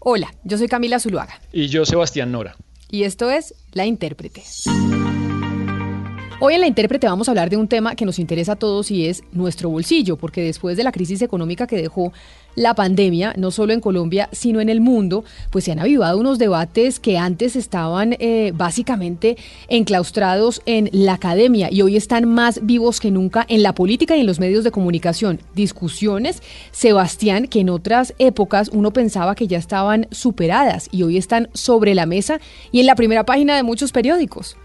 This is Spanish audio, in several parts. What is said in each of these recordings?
Hola, yo soy Camila Zuluaga. Y yo, Sebastián Nora. Y esto es La Intérprete. Hoy en La Intérprete vamos a hablar de un tema que nos interesa a todos y es nuestro bolsillo, porque después de la crisis económica que dejó la pandemia, no solo en Colombia, sino en el mundo, pues se han avivado unos debates que antes estaban eh, básicamente enclaustrados en la academia y hoy están más vivos que nunca en la política y en los medios de comunicación. Discusiones, Sebastián, que en otras épocas uno pensaba que ya estaban superadas y hoy están sobre la mesa y en la primera página de muchos periódicos.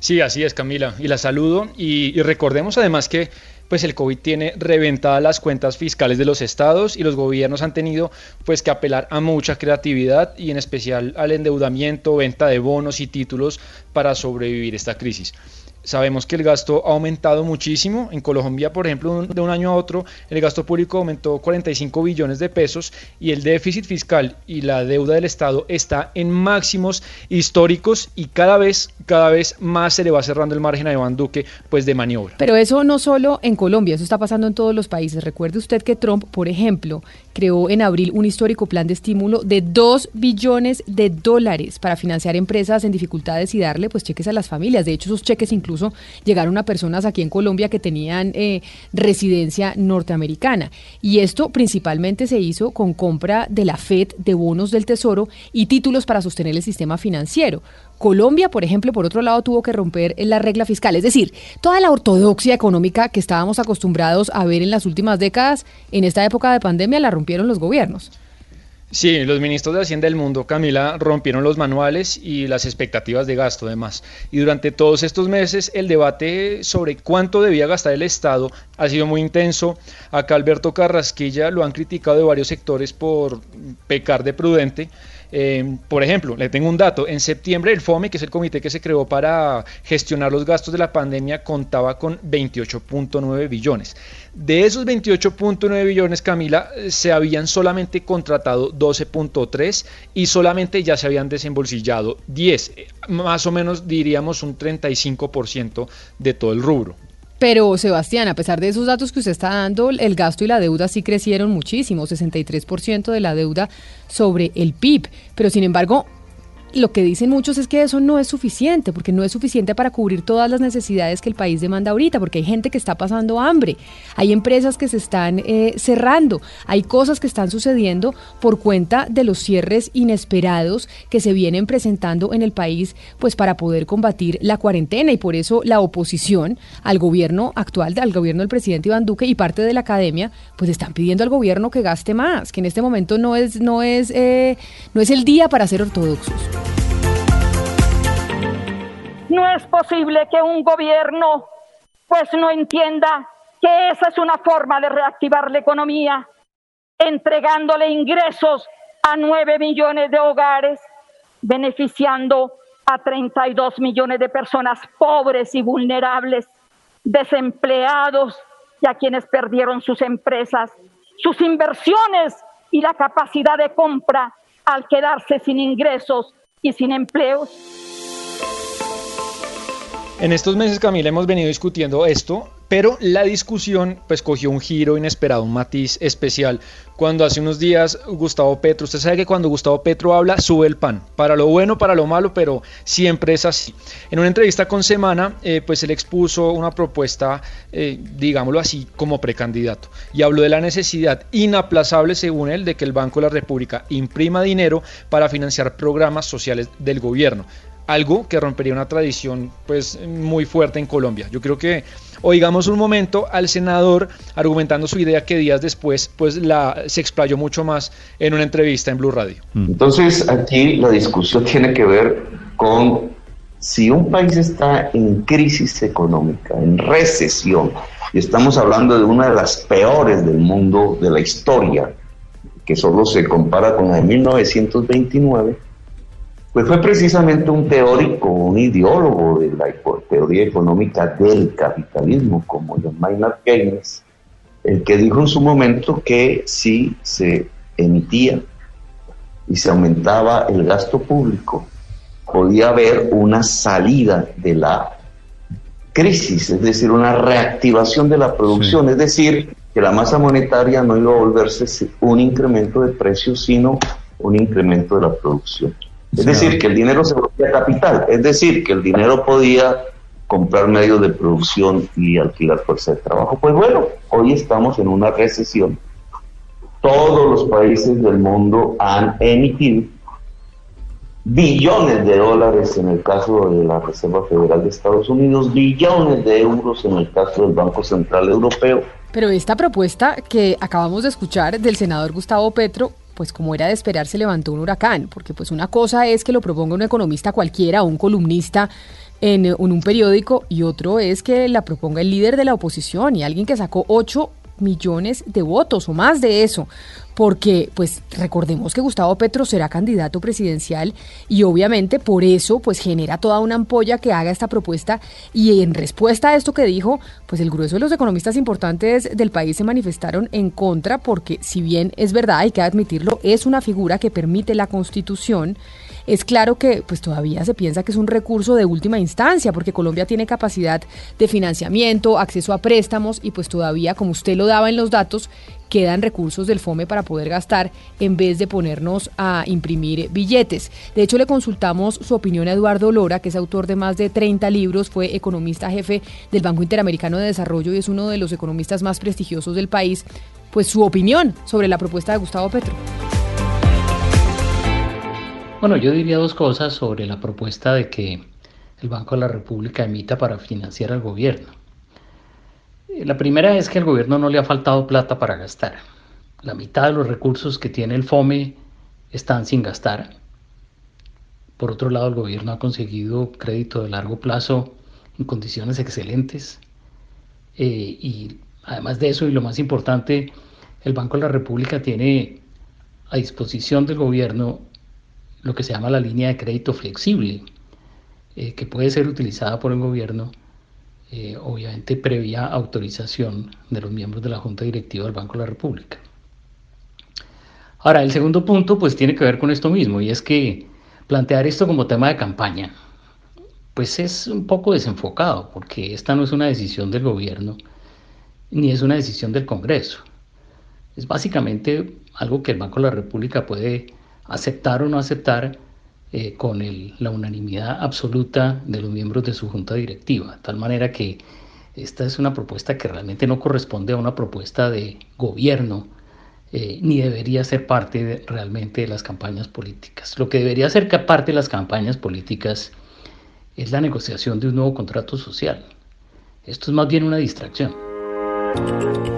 Sí, así es, Camila. Y la saludo. Y, recordemos además que pues el COVID tiene reventadas las cuentas fiscales de los estados y los gobiernos han tenido pues que apelar a mucha creatividad y en especial al endeudamiento, venta de bonos y títulos para sobrevivir esta crisis. Sabemos que el gasto ha aumentado muchísimo. En Colombia, por ejemplo, de un año a otro, el gasto público aumentó 45 billones de pesos y el déficit fiscal y la deuda del Estado está en máximos históricos y cada vez, cada vez más se le va cerrando el margen a Iván Duque pues, de maniobra. Pero eso no solo en Colombia, eso está pasando en todos los países. Recuerde usted que Trump, por ejemplo, creó en abril un histórico plan de estímulo de 2 billones de dólares para financiar empresas en dificultades y darle pues cheques a las familias. De hecho, esos cheques incluso llegaron a personas aquí en Colombia que tenían eh, residencia norteamericana. Y esto principalmente se hizo con compra de la FED de bonos del Tesoro y títulos para sostener el sistema financiero. Colombia, por ejemplo, por otro lado, tuvo que romper la regla fiscal. Es decir, toda la ortodoxia económica que estábamos acostumbrados a ver en las últimas décadas, en esta época de pandemia la rompieron los gobiernos. Sí, los ministros de Hacienda del mundo, Camila, rompieron los manuales y las expectativas de gasto, además. Y durante todos estos meses, el debate sobre cuánto debía gastar el Estado ha sido muy intenso. Acá Alberto Carrasquilla lo han criticado de varios sectores por pecar de prudente. Eh, por ejemplo, le tengo un dato. En septiembre, el FOME, que es el comité que se creó para gestionar los gastos de la pandemia, contaba con 28.9 billones. De esos 28.9 billones, Camila, se habían solamente contratado 12.3 y solamente ya se habían desembolsillado 10, más o menos diríamos un 35% de todo el rubro. Pero Sebastián, a pesar de esos datos que usted está dando, el gasto y la deuda sí crecieron muchísimo, 63% de la deuda sobre el PIB. Pero sin embargo, lo que dicen muchos es que eso no es suficiente, porque no es suficiente para cubrir todas las necesidades que el país demanda ahorita, porque hay gente que está pasando hambre, hay empresas que se están eh, cerrando, hay cosas que están sucediendo por cuenta de los cierres inesperados que se vienen presentando en el país, pues para poder combatir la cuarentena y por eso la oposición al gobierno actual, al gobierno del presidente Iván Duque y parte de la academia, pues están pidiendo al gobierno que gaste más, que en este momento no es no es eh, no es el día para ser ortodoxos. No es posible que un gobierno pues no entienda que esa es una forma de reactivar la economía, entregándole ingresos a 9 millones de hogares, beneficiando a 32 millones de personas pobres y vulnerables, desempleados y a quienes perdieron sus empresas, sus inversiones y la capacidad de compra al quedarse sin ingresos y sin empleos. En estos meses, Camila, hemos venido discutiendo esto, pero la discusión pues cogió un giro inesperado, un matiz especial. Cuando hace unos días Gustavo Petro, usted sabe que cuando Gustavo Petro habla, sube el pan, para lo bueno, para lo malo, pero siempre es así. En una entrevista con Semana, eh, pues él expuso una propuesta, eh, digámoslo así, como precandidato, y habló de la necesidad inaplazable, según él, de que el Banco de la República imprima dinero para financiar programas sociales del gobierno algo que rompería una tradición pues muy fuerte en Colombia. Yo creo que oigamos un momento al senador argumentando su idea que días después pues la se explayó mucho más en una entrevista en Blue Radio. Mm. Entonces, aquí la discusión tiene que ver con si un país está en crisis económica, en recesión, y estamos hablando de una de las peores del mundo de la historia, que solo se compara con la de 1929, pues fue precisamente un teórico, un ideólogo de la teoría económica del capitalismo, como John Maynard Keynes, el que dijo en su momento que si se emitía y se aumentaba el gasto público, podía haber una salida de la crisis, es decir, una reactivación de la producción, es decir, que la masa monetaria no iba a volverse un incremento de precios, sino un incremento de la producción. Es decir, que el dinero se volvía capital, es decir, que el dinero podía comprar medios de producción y alquilar fuerza de trabajo. Pues bueno, hoy estamos en una recesión. Todos los países del mundo han emitido billones de dólares en el caso de la Reserva Federal de Estados Unidos, billones de euros en el caso del Banco Central Europeo. Pero esta propuesta que acabamos de escuchar del senador Gustavo Petro, pues como era de esperar, se levantó un huracán, porque pues una cosa es que lo proponga un economista cualquiera, un columnista en, en un periódico, y otro es que la proponga el líder de la oposición y alguien que sacó ocho millones de votos o más de eso porque pues recordemos que Gustavo Petro será candidato presidencial y obviamente por eso pues genera toda una ampolla que haga esta propuesta y en respuesta a esto que dijo, pues el grueso de los economistas importantes del país se manifestaron en contra porque si bien es verdad, hay que admitirlo, es una figura que permite la Constitución, es claro que pues todavía se piensa que es un recurso de última instancia porque Colombia tiene capacidad de financiamiento, acceso a préstamos y pues todavía como usted lo daba en los datos, quedan recursos del FOME para poder gastar en vez de ponernos a imprimir billetes. De hecho, le consultamos su opinión a Eduardo Lora, que es autor de más de 30 libros, fue economista jefe del Banco Interamericano de Desarrollo y es uno de los economistas más prestigiosos del país, pues su opinión sobre la propuesta de Gustavo Petro. Bueno, yo diría dos cosas sobre la propuesta de que el Banco de la República emita para financiar al gobierno. La primera es que al gobierno no le ha faltado plata para gastar. La mitad de los recursos que tiene el FOME están sin gastar. Por otro lado, el gobierno ha conseguido crédito de largo plazo en condiciones excelentes. Eh, y además de eso, y lo más importante, el Banco de la República tiene a disposición del gobierno lo que se llama la línea de crédito flexible, eh, que puede ser utilizada por el gobierno eh, obviamente previa autorización de los miembros de la Junta Directiva del Banco de la República. Ahora, el segundo punto pues tiene que ver con esto mismo y es que plantear esto como tema de campaña pues es un poco desenfocado porque esta no es una decisión del gobierno ni es una decisión del Congreso. Es básicamente algo que el Banco de la República puede aceptar o no aceptar eh, con la unanimidad absoluta de los miembros de su junta directiva, de tal manera que esta es una propuesta que realmente no corresponde a una propuesta de gobierno, eh, ni debería ser parte realmente de las campañas políticas. Lo que debería ser parte de las campañas políticas es la negociación de un nuevo contrato social. Esto es más bien una distracción.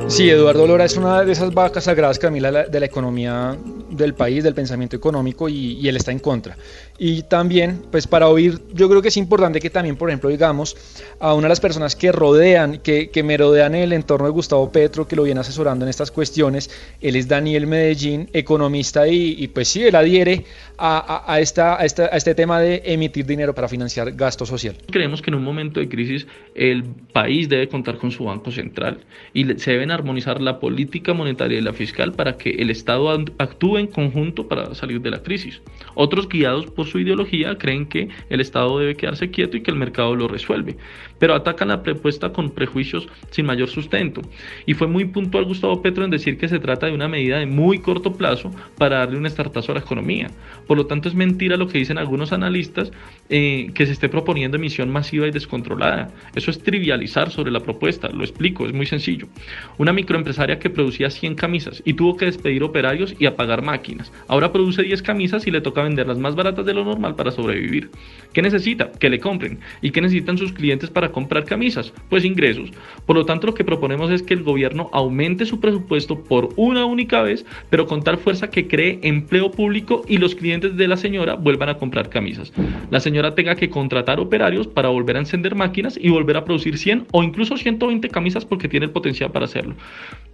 Sí, Eduardo Lora es una de esas vacas sagradas, Camila, de la economía del país, del pensamiento económico, y, él está en contra. Y también, pues para oír, yo creo que es importante que también, por ejemplo, digamos a una de las personas que rodean, que, que me rodean el entorno de Gustavo Petro, que lo viene asesorando en estas cuestiones, él es Daniel Medellín, economista, y, pues sí, él adhiere a, esta, a, esta, a este tema de emitir dinero para financiar gasto social. Creemos que en un momento de crisis el país debe contar con su Banco Central y se deben armonizar la política monetaria y la fiscal para que el Estado actúe en conjunto para salir de la crisis. Otros guiados por su ideología creen que el Estado debe quedarse quieto y que el mercado lo resuelve, pero atacan la propuesta con prejuicios sin mayor sustento. Y fue muy puntual Gustavo Petro en decir que se trata de una medida de muy corto plazo para darle un estartazo a la economía. Por lo tanto, es mentira lo que dicen algunos analistas eh, que se esté proponiendo emisión masiva y descontrolada. Eso es trivializar sobre la propuesta, lo explico, es muy sencillo. Una microempresaria que producía 100 camisas y tuvo que despedir operarios y apagar máquinas. Ahora produce 10 camisas y le toca venderlas más baratas de lo normal para sobrevivir. ¿Qué necesita? Que le compren. ¿Y qué necesitan sus clientes para comprar camisas? Pues ingresos. Por lo tanto, lo que proponemos es que el gobierno aumente su presupuesto por una única vez, pero con tal fuerza que cree empleo público y los clientes de la señora vuelvan a comprar camisas. La señora tenga que contratar operarios para volver a encender máquinas y volver a producir 100 o incluso 120 camisas porque tiene el potencial para hacerlo.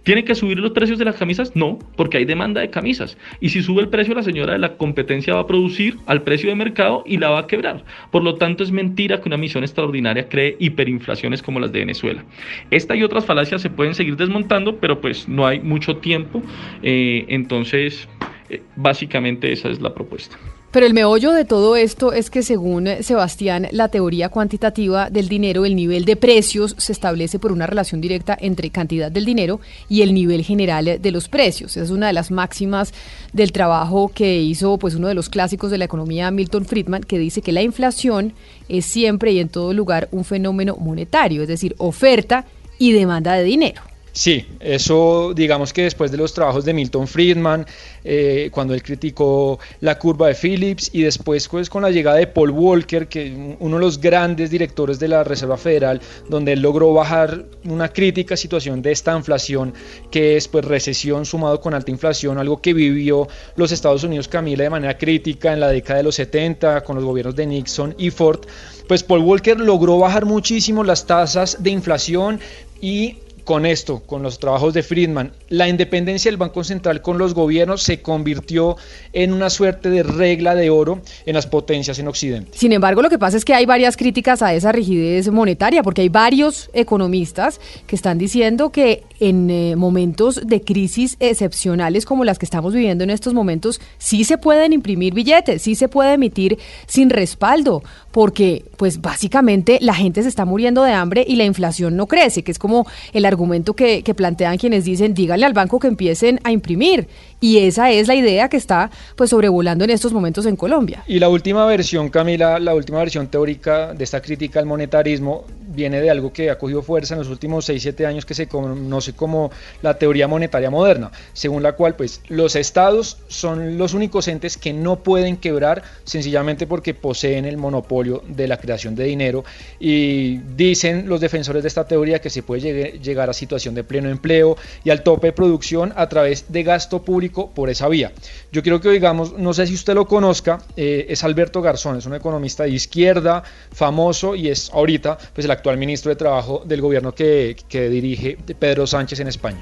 ¿Tienen que subir los precios de las camisas? No, porque hay demanda de camisas. Y si sube el precio, la señora de la competencia va a producir al precio de mercado y la va a quebrar. Por lo tanto, es mentira que una misión extraordinaria cree hiperinflaciones como las de Venezuela. Esta y otras falacias se pueden seguir desmontando, pero pues no hay mucho tiempo. Eh, entonces, eh, básicamente esa es la propuesta. Pero el meollo de todo esto es que según Sebastián, la teoría cuantitativa del dinero, el nivel de precios se establece por una relación directa entre cantidad del dinero y el nivel general de los precios. Es una de las máximas del trabajo que hizo pues uno de los clásicos de la economía, Milton Friedman, que dice que la inflación es siempre y en todo lugar un fenómeno monetario, es decir, oferta y demanda de dinero. Sí, eso digamos que después de los trabajos de Milton Friedman, eh, cuando él criticó la curva de Phillips y después pues, con la llegada de Paul Walker, que uno de los grandes directores de la Reserva Federal, donde él logró bajar una crítica situación de esta inflación, que es pues recesión sumado con alta inflación, algo que vivió los Estados Unidos, Camila, de manera crítica en la década de los 70 con los gobiernos de Nixon y Ford, pues Paul Walker logró bajar muchísimo las tasas de inflación y con esto, con los trabajos de Friedman, la independencia del Banco Central con los gobiernos se convirtió en una suerte de regla de oro en las potencias en Occidente. Sin embargo, lo que pasa es que hay varias críticas a esa rigidez monetaria, porque hay varios economistas que están diciendo que en eh, momentos de crisis excepcionales como las que estamos viviendo en estos momentos, sí se pueden imprimir billetes, sí se puede emitir sin respaldo, porque pues básicamente la gente se está muriendo de hambre y la inflación no crece, que es como el argumento argumento que, plantean quienes dicen, díganle al banco que empiecen a imprimir. Y esa es la idea que está pues sobrevolando en estos momentos en Colombia. Y la última versión, Camila, la última versión teórica de esta crítica al monetarismo viene de algo que ha cogido fuerza en los últimos 6-7 años que se conoce como la teoría monetaria moderna, según la cual pues los estados son los únicos entes que no pueden quebrar sencillamente porque poseen el monopolio de la creación de dinero y dicen los defensores de esta teoría que se puede llegar a situación de pleno empleo y al tope de producción a través de gasto público por esa vía. Yo quiero que oigamos, no sé si usted lo conozca, eh, es Alberto Garzón, es un economista de izquierda, famoso y es ahorita pues el actual ministro de Trabajo del gobierno que, que dirige Pedro Sánchez en España.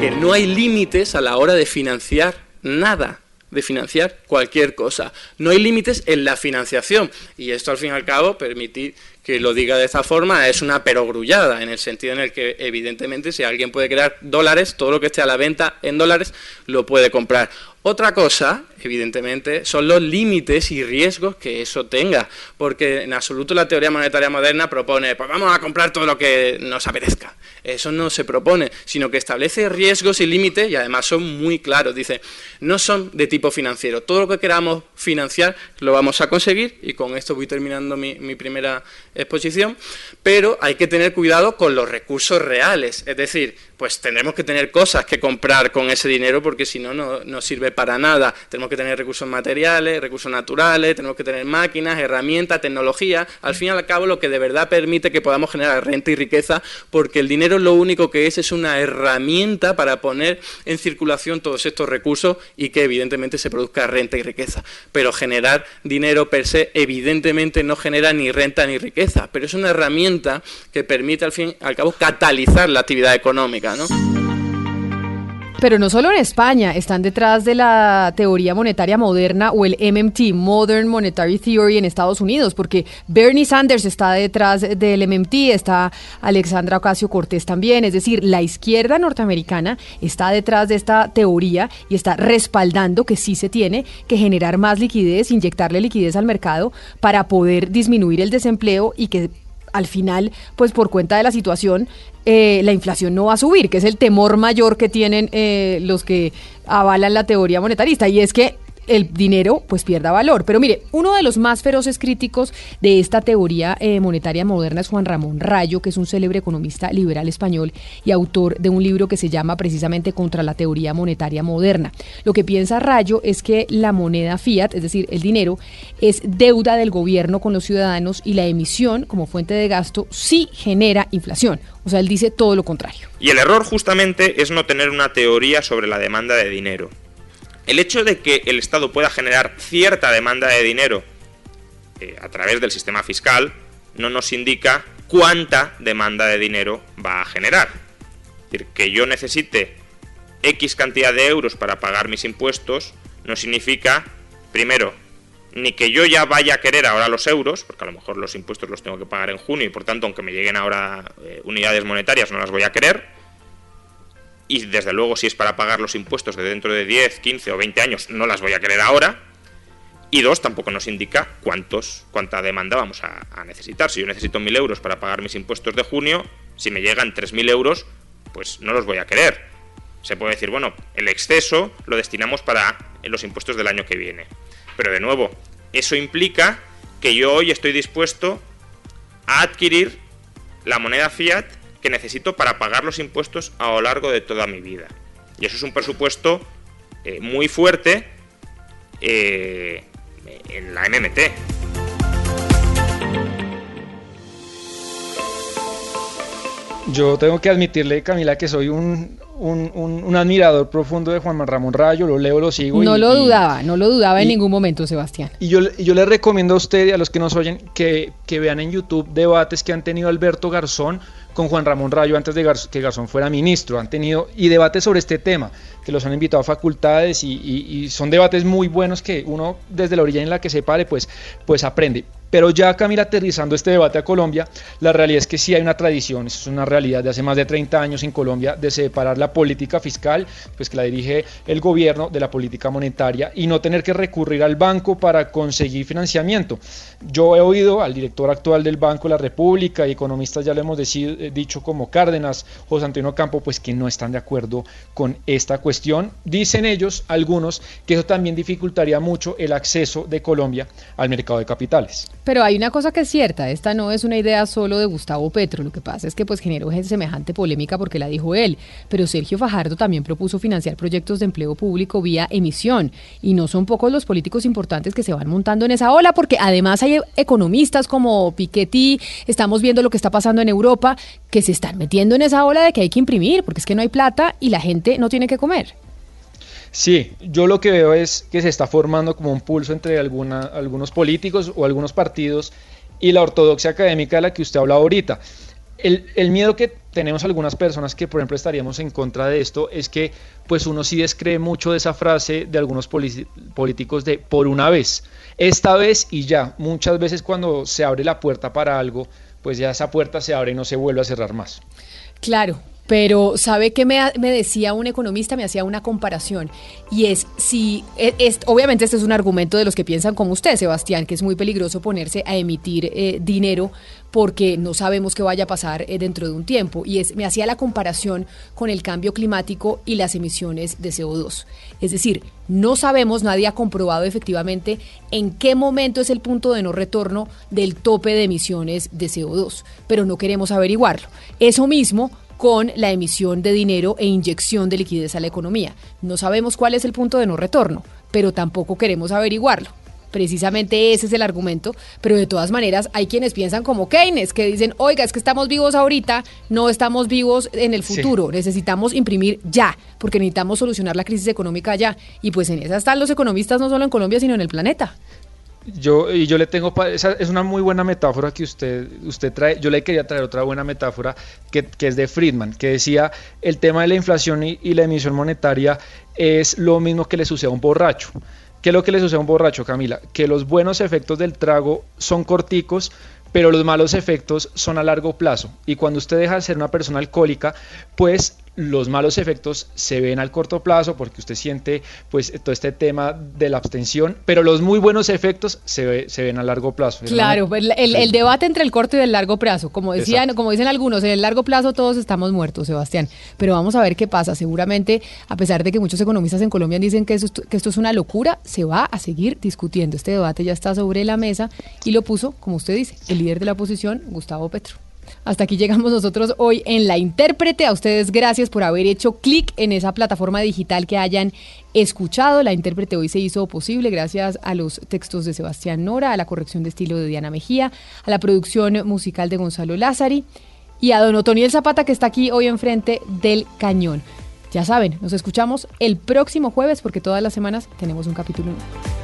Que no hay límites a la hora de financiar nada de financiar cualquier cosa. No hay límites en la financiación y esto al fin y al cabo permitir que lo diga de esta forma es una perogrullada, en el sentido en el que evidentemente si alguien puede crear dólares, todo lo que esté a la venta en dólares lo puede comprar. Otra cosa, evidentemente, son los límites y riesgos que eso tenga, porque en absoluto la teoría monetaria moderna propone, pues vamos a comprar todo lo que nos apetezca. Eso no se propone, sino que establece riesgos y límites y además son muy claros. Dice, no son de tipo financiero. Todo lo que queramos financiar lo vamos a conseguir y con esto voy terminando mi, mi primera exposición, pero hay que tener cuidado con los recursos reales, es decir, pues tendremos que tener cosas que comprar con ese dinero porque si no, no sirve para nada. Tenemos que tener recursos materiales, recursos naturales, tenemos que tener máquinas, herramientas, tecnología, al fin y al cabo lo que de verdad permite que podamos generar renta y riqueza, porque el dinero lo único que es es una herramienta para poner en circulación todos estos recursos y que evidentemente se produzca renta y riqueza. Pero generar dinero per se evidentemente no genera ni renta ni riqueza, pero es una herramienta que permite al fin y al cabo catalizar la actividad económica, ¿no? Pero no solo en España, están detrás de la teoría monetaria moderna o el MMT, Modern Monetary Theory en Estados Unidos, porque Bernie Sanders está detrás del MMT, está Alexandra Ocasio Cortés también, es decir, la izquierda norteamericana está detrás de esta teoría y está respaldando que sí se tiene que generar más liquidez, inyectarle liquidez al mercado para poder disminuir el desempleo y que al final, pues por cuenta de la situación, eh, la inflación no va a subir, que es el temor mayor que tienen eh, los que avalan la teoría monetarista. Y es que el dinero pues pierda valor. Pero mire, uno de los más feroces críticos de esta teoría eh, monetaria moderna es Juan Ramón Rayo, que es un célebre economista liberal español y autor de un libro que se llama precisamente Contra la teoría monetaria moderna. Lo que piensa Rayo es que la moneda fiat, es decir, el dinero, es deuda del gobierno con los ciudadanos y la emisión como fuente de gasto sí genera inflación. O sea, él dice todo lo contrario. Y el error justamente es no tener una teoría sobre la demanda de dinero. El hecho de que el Estado pueda generar cierta demanda de dinero eh, a través del sistema fiscal no nos indica cuánta demanda de dinero va a generar. Es decir, que yo necesite X cantidad de euros para pagar mis impuestos no significa, primero, ni que yo ya vaya a querer ahora los euros, porque a lo mejor los impuestos los tengo que pagar en junio y por tanto, aunque me lleguen ahora eh, unidades monetarias, no las voy a querer. Y desde luego, si es para pagar los impuestos de dentro de 10, 15 o 20 años, no las voy a querer ahora. Y dos, tampoco nos indica cuántos, cuánta demanda vamos a, a necesitar. Si yo necesito 1.000 euros para pagar mis impuestos de junio, si me llegan 3.000 euros, pues no los voy a querer. Se puede decir, bueno, el exceso lo destinamos para los impuestos del año que viene. Pero de nuevo, eso implica que yo hoy estoy dispuesto a adquirir la moneda fiat que necesito para pagar los impuestos a lo largo de toda mi vida. Y eso es un presupuesto eh, muy fuerte eh, en la MMT. Yo tengo que admitirle, Camila, que soy un, un, un, admirador profundo de Juan Ramón Rayo, lo leo, lo sigo. No lo dudaba, no lo dudaba en ningún momento, Sebastián. Y yo, yo le recomiendo a usted y a los que nos oyen que, que vean en YouTube debates que han tenido Alberto Garzón con Juan Ramón Rayo antes de que Garzón fuera ministro. Han tenido y debates sobre este tema, que los han invitado a facultades y, son debates muy buenos que uno desde la orilla en la que se pare pues, pues aprende. Pero ya Camila aterrizando este debate a Colombia, la realidad es que sí hay una tradición, es una realidad de hace más de 30 años en Colombia, de separar la política fiscal, pues que la dirige el gobierno, de la política monetaria y no tener que recurrir al banco para conseguir financiamiento. Yo he oído al director actual del Banco de la República y economistas ya lo hemos decido, dicho como Cárdenas, José Antonio Campo, pues que no están de acuerdo con esta cuestión. Dicen ellos, algunos, que eso también dificultaría mucho el acceso de Colombia al mercado de capitales. Pero hay una cosa que es cierta, esta no es una idea solo de Gustavo Petro, lo que pasa es que pues generó semejante polémica porque la dijo él, pero Sergio Fajardo también propuso financiar proyectos de empleo público vía emisión y no son pocos los políticos importantes que se van montando en esa ola porque además hay economistas como Piketty, estamos viendo lo que está pasando en Europa, que se están metiendo en esa ola de que hay que imprimir porque es que no hay plata y la gente no tiene que comer. Sí, yo lo que veo es que se está formando como un pulso entre algunos políticos o algunos partidos y la ortodoxia académica de la que usted habla ahorita. El, el, miedo que tenemos algunas personas que, por ejemplo, estaríamos en contra de esto es que, pues, uno sí descree mucho de esa frase de algunos políticos de por una vez, esta vez y ya. Muchas veces cuando se abre la puerta para algo, pues ya esa puerta se abre y no se vuelve a cerrar más. Claro, pero ¿sabe qué me, decía un economista? Me hacía una comparación. Y es si, es, obviamente este es un argumento de los que piensan como usted, Sebastián, que es muy peligroso ponerse a emitir eh, dinero porque no sabemos qué vaya a pasar eh, dentro de un tiempo. Y es, me hacía la comparación con el cambio climático y las emisiones de CO2. Es decir, no sabemos, nadie ha comprobado efectivamente en qué momento es el punto de no retorno del tope de emisiones de CO2, pero no queremos averiguarlo. Eso mismo con la emisión de dinero e inyección de liquidez a la economía. No sabemos cuál es el punto de no retorno, pero tampoco queremos averiguarlo. Precisamente ese es el argumento, pero de todas maneras hay quienes piensan como Keynes, que dicen, oiga, es que estamos vivos ahorita, no estamos vivos en el futuro, sí. necesitamos imprimir ya, porque necesitamos solucionar la crisis económica ya. Y pues en esa están los economistas no solo en Colombia, sino en el planeta. Yo, y yo le tengo, esa es una muy buena metáfora que usted, usted trae, yo le quería traer otra buena metáfora que, que es de Friedman, que decía, el tema de la inflación y, y, la emisión monetaria es lo mismo que le sucede a un borracho. ¿Qué es lo que le sucede a un borracho, Camila? Que los buenos efectos del trago son corticos, pero los malos efectos son a largo plazo. Y cuando usted deja de ser una persona alcohólica, pues los malos efectos se ven al corto plazo porque usted siente pues todo este tema de la abstención, pero los muy buenos efectos se, ve, se ven a largo plazo. Claro, el, el, sí. el, debate entre el corto y el largo plazo, como decían, Exacto. como dicen algunos, en el largo plazo todos estamos muertos, Sebastián, pero vamos a ver qué pasa. Seguramente, a pesar de que muchos economistas en Colombia dicen que, eso, que esto es una locura, se va a seguir discutiendo. Este debate ya está sobre la mesa y lo puso, como usted dice, el líder de la oposición, Gustavo Petro. Hasta aquí llegamos nosotros hoy en La Intérprete. A ustedes gracias por haber hecho clic en esa plataforma digital que hayan escuchado. La Intérprete hoy se hizo posible gracias a los textos de Sebastián Nora, a la corrección de estilo de Diana Mejía, a la producción musical de Gonzalo Lázari y a don Otoniel Zapata que está aquí hoy enfrente del cañón. Ya saben, nos escuchamos el próximo jueves porque todas las semanas tenemos un capítulo nuevo.